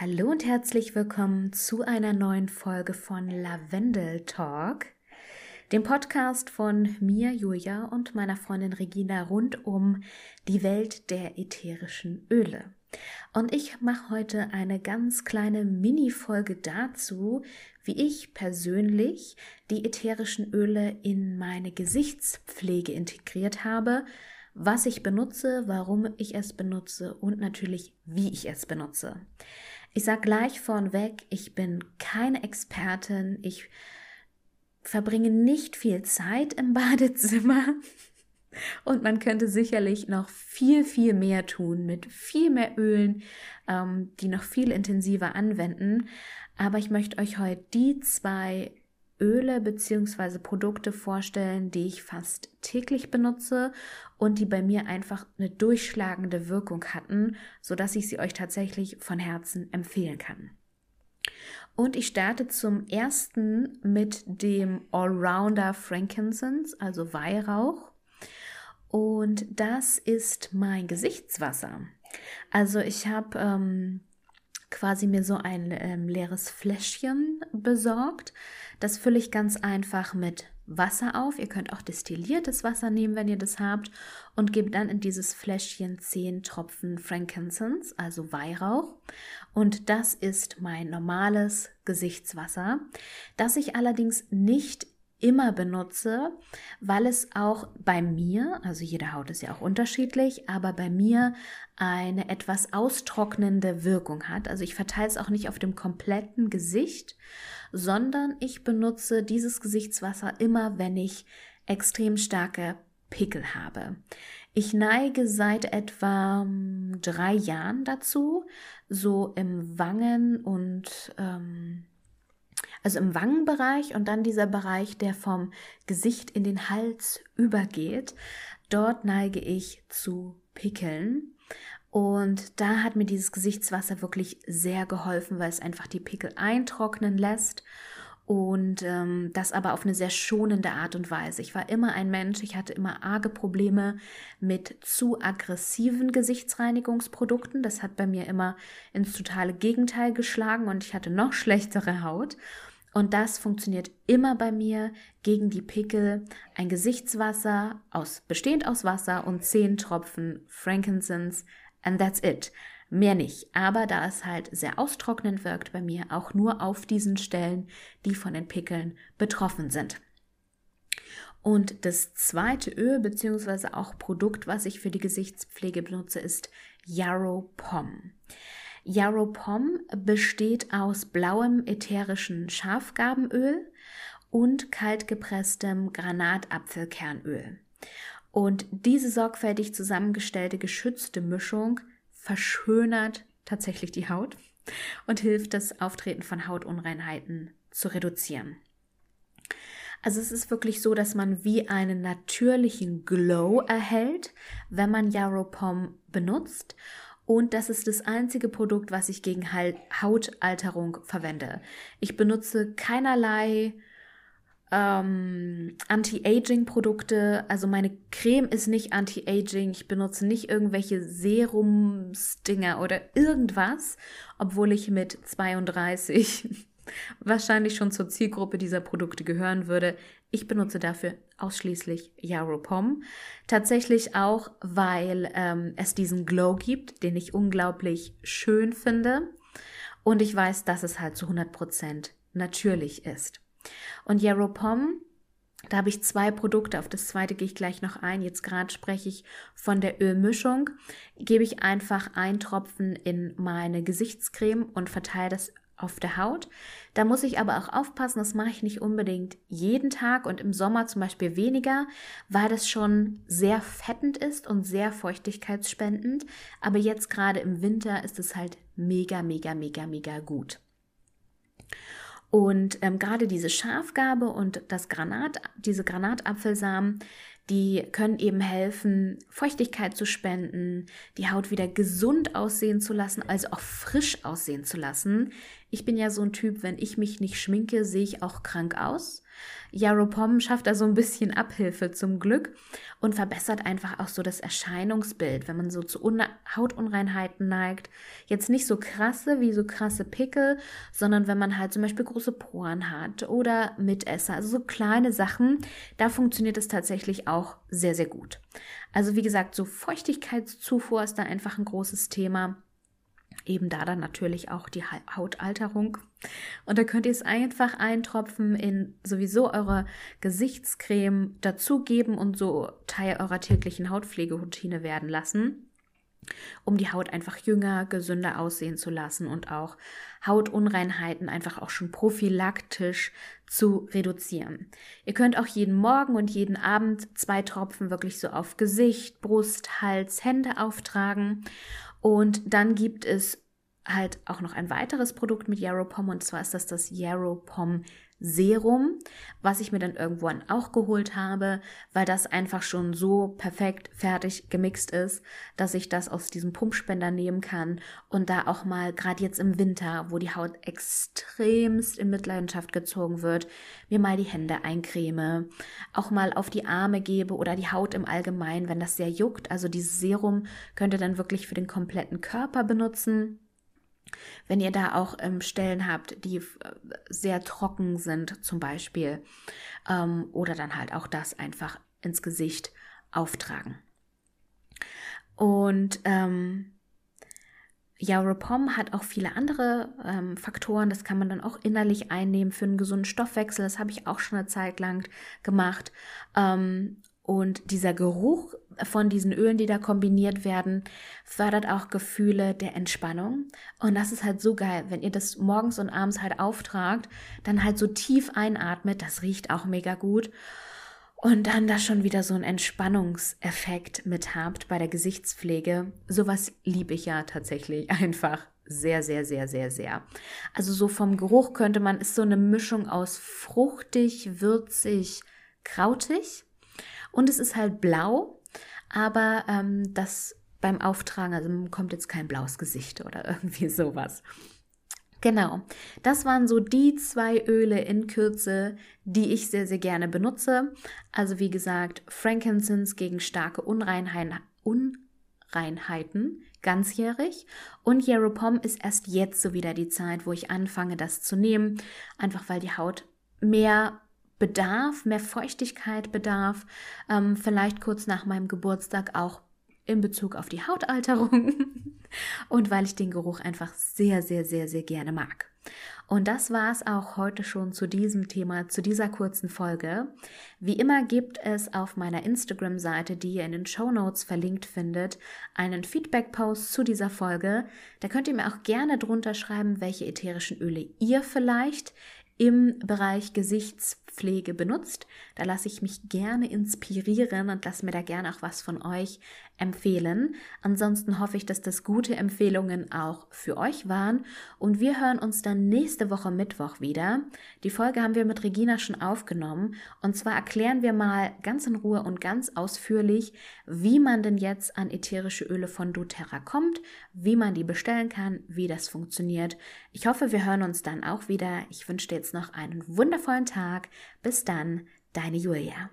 Hallo und herzlich willkommen zu einer neuen Folge von Lavendel Talk, dem Podcast von mir, Julia, und meiner Freundin Regina rund um die Welt der ätherischen Öle. Und ich mache heute eine ganz kleine Mini-Folge dazu, wie ich persönlich die ätherischen Öle in meine Gesichtspflege integriert habe, was ich benutze, warum ich es benutze und natürlich, wie ich es benutze. Ich sage gleich vornweg, ich bin keine Expertin, ich verbringe nicht viel Zeit im Badezimmer und man könnte sicherlich noch viel, viel mehr tun mit viel mehr Ölen, ähm, die noch viel intensiver anwenden. Aber ich möchte euch heute die zwei Öle bzw. Produkte vorstellen, die ich fast täglich benutze und die bei mir einfach eine durchschlagende Wirkung hatten, sodass ich sie euch tatsächlich von Herzen empfehlen kann. Und ich starte zum ersten mit dem Allrounder Frankincense, also Weihrauch. Und das ist mein Gesichtswasser. Also ich habe ähm, quasi mir so ein ähm, leeres Fläschchen besorgt. Das fülle ich ganz einfach mit Wasser auf. Ihr könnt auch destilliertes Wasser nehmen, wenn ihr das habt. Und gebt dann in dieses Fläschchen 10 Tropfen Frankincense, also Weihrauch. Und das ist mein normales Gesichtswasser, das ich allerdings nicht immer benutze, weil es auch bei mir, also jede Haut ist ja auch unterschiedlich, aber bei mir eine etwas austrocknende Wirkung hat. Also ich verteile es auch nicht auf dem kompletten Gesicht, sondern ich benutze dieses Gesichtswasser immer, wenn ich extrem starke Pickel habe. Ich neige seit etwa hm, drei Jahren dazu, so im Wangen und ähm, also im Wangenbereich und dann dieser Bereich, der vom Gesicht in den Hals übergeht. Dort neige ich zu Pickeln. Und da hat mir dieses Gesichtswasser wirklich sehr geholfen, weil es einfach die Pickel eintrocknen lässt und ähm, das aber auf eine sehr schonende Art und Weise. Ich war immer ein Mensch, ich hatte immer arge Probleme mit zu aggressiven Gesichtsreinigungsprodukten. Das hat bei mir immer ins totale Gegenteil geschlagen und ich hatte noch schlechtere Haut. Und das funktioniert immer bei mir gegen die Pickel. Ein Gesichtswasser aus, bestehend aus Wasser und zehn Tropfen Frankincense and that's it. Mehr nicht. Aber da es halt sehr austrocknend wirkt bei mir, auch nur auf diesen Stellen, die von den Pickeln betroffen sind. Und das zweite Öl bzw. auch Produkt, was ich für die Gesichtspflege benutze, ist Yarrow Pom. Yarrow Pom besteht aus blauem ätherischen Schafgarbenöl und kaltgepresstem Granatapfelkernöl. Und diese sorgfältig zusammengestellte geschützte Mischung verschönert tatsächlich die Haut und hilft das Auftreten von Hautunreinheiten zu reduzieren. Also es ist wirklich so, dass man wie einen natürlichen Glow erhält, wenn man Yarrow Pom benutzt. Und das ist das einzige Produkt, was ich gegen Hautalterung verwende. Ich benutze keinerlei ähm, Anti-Aging-Produkte. Also meine Creme ist nicht Anti-Aging. Ich benutze nicht irgendwelche Serumsdinger oder irgendwas, obwohl ich mit 32 wahrscheinlich schon zur Zielgruppe dieser Produkte gehören würde. Ich benutze dafür ausschließlich Yaropom. Tatsächlich auch, weil ähm, es diesen Glow gibt, den ich unglaublich schön finde. Und ich weiß, dass es halt zu 100% natürlich ist. Und Yaropom, da habe ich zwei Produkte, auf das zweite gehe ich gleich noch ein. Jetzt gerade spreche ich von der Ölmischung. Gebe ich einfach einen Tropfen in meine Gesichtscreme und verteile das auf der Haut. Da muss ich aber auch aufpassen, das mache ich nicht unbedingt jeden Tag und im Sommer zum Beispiel weniger, weil das schon sehr fettend ist und sehr feuchtigkeitsspendend. Aber jetzt gerade im Winter ist es halt mega, mega, mega, mega gut. Und ähm, gerade diese Schafgabe und das Granat, diese Granatapfelsamen, Die können eben helfen, Feuchtigkeit zu spenden, die Haut wieder gesund aussehen zu lassen, also auch frisch aussehen zu lassen. Ich bin ja so ein Typ, wenn ich mich nicht schminke, sehe ich auch krank aus. Yaropom schafft da so ein bisschen Abhilfe zum Glück und verbessert einfach auch so das Erscheinungsbild, wenn man so zu Un Hautunreinheiten neigt. Jetzt nicht so krasse wie so krasse Pickel, sondern wenn man halt zum Beispiel große Poren hat oder Mitesser, also so kleine Sachen, da funktioniert es tatsächlich auch sehr, sehr gut. Also wie gesagt, so Feuchtigkeitszufuhr ist da einfach ein großes Thema eben da dann natürlich auch die Hautalterung. Und da könnt ihr es einfach eintropfen in sowieso eure Gesichtscreme dazugeben und so Teil eurer täglichen Hautpflegeroutine werden lassen um die Haut einfach jünger, gesünder aussehen zu lassen und auch Hautunreinheiten einfach auch schon prophylaktisch zu reduzieren. Ihr könnt auch jeden Morgen und jeden Abend zwei Tropfen wirklich so auf Gesicht, Brust, Hals, Hände auftragen und dann gibt es halt auch noch ein weiteres Produkt mit Yaropom und zwar ist das das Yaropom Serum, was ich mir dann irgendwann auch geholt habe, weil das einfach schon so perfekt fertig gemixt ist, dass ich das aus diesem Pumpspender nehmen kann und da auch mal gerade jetzt im Winter, wo die Haut extremst in Mitleidenschaft gezogen wird, mir mal die Hände eincreme, auch mal auf die Arme gebe oder die Haut im Allgemeinen, wenn das sehr juckt. Also dieses Serum könnt ihr dann wirklich für den kompletten Körper benutzen. Wenn ihr da auch ähm, Stellen habt, die äh, sehr trocken sind, zum Beispiel, ähm, oder dann halt auch das einfach ins Gesicht auftragen. Und ähm, Yaropom hat auch viele andere ähm, Faktoren, das kann man dann auch innerlich einnehmen für einen gesunden Stoffwechsel. Das habe ich auch schon eine Zeit lang gemacht. Ähm, und dieser Geruch von diesen Ölen, die da kombiniert werden, fördert auch Gefühle der Entspannung. Und das ist halt so geil, wenn ihr das morgens und abends halt auftragt, dann halt so tief einatmet, das riecht auch mega gut. Und dann da schon wieder so einen Entspannungseffekt mit habt bei der Gesichtspflege. Sowas liebe ich ja tatsächlich einfach sehr, sehr, sehr, sehr, sehr. Also so vom Geruch könnte man, ist so eine Mischung aus fruchtig, würzig, krautig und es ist halt blau, aber ähm, das beim Auftragen, also kommt jetzt kein blaues Gesicht oder irgendwie sowas. Genau, das waren so die zwei Öle in Kürze, die ich sehr, sehr gerne benutze. Also wie gesagt, Frankincense gegen starke Unreinheiten, Unreinheiten ganzjährig und Yaropom ist erst jetzt so wieder die Zeit, wo ich anfange, das zu nehmen, einfach weil die Haut mehr Bedarf, mehr Feuchtigkeit bedarf, ähm, vielleicht kurz nach meinem Geburtstag auch in Bezug auf die Hautalterung und weil ich den Geruch einfach sehr, sehr, sehr, sehr gerne mag. Und das war es auch heute schon zu diesem Thema, zu dieser kurzen Folge. Wie immer gibt es auf meiner Instagram-Seite, die ihr in den Show Notes verlinkt findet, einen Feedback-Post zu dieser Folge. Da könnt ihr mir auch gerne drunter schreiben, welche ätherischen Öle ihr vielleicht im Bereich Gesichtspflege benutzt. Da lasse ich mich gerne inspirieren und lasse mir da gerne auch was von euch empfehlen. Ansonsten hoffe ich, dass das gute Empfehlungen auch für euch waren und wir hören uns dann nächste Woche Mittwoch wieder. Die Folge haben wir mit Regina schon aufgenommen und zwar erklären wir mal ganz in Ruhe und ganz ausführlich, wie man denn jetzt an ätherische Öle von doTERRA kommt, wie man die bestellen kann, wie das funktioniert. Ich hoffe, wir hören uns dann auch wieder. Ich wünsche dir jetzt noch einen wundervollen Tag. Bis dann, deine Julia.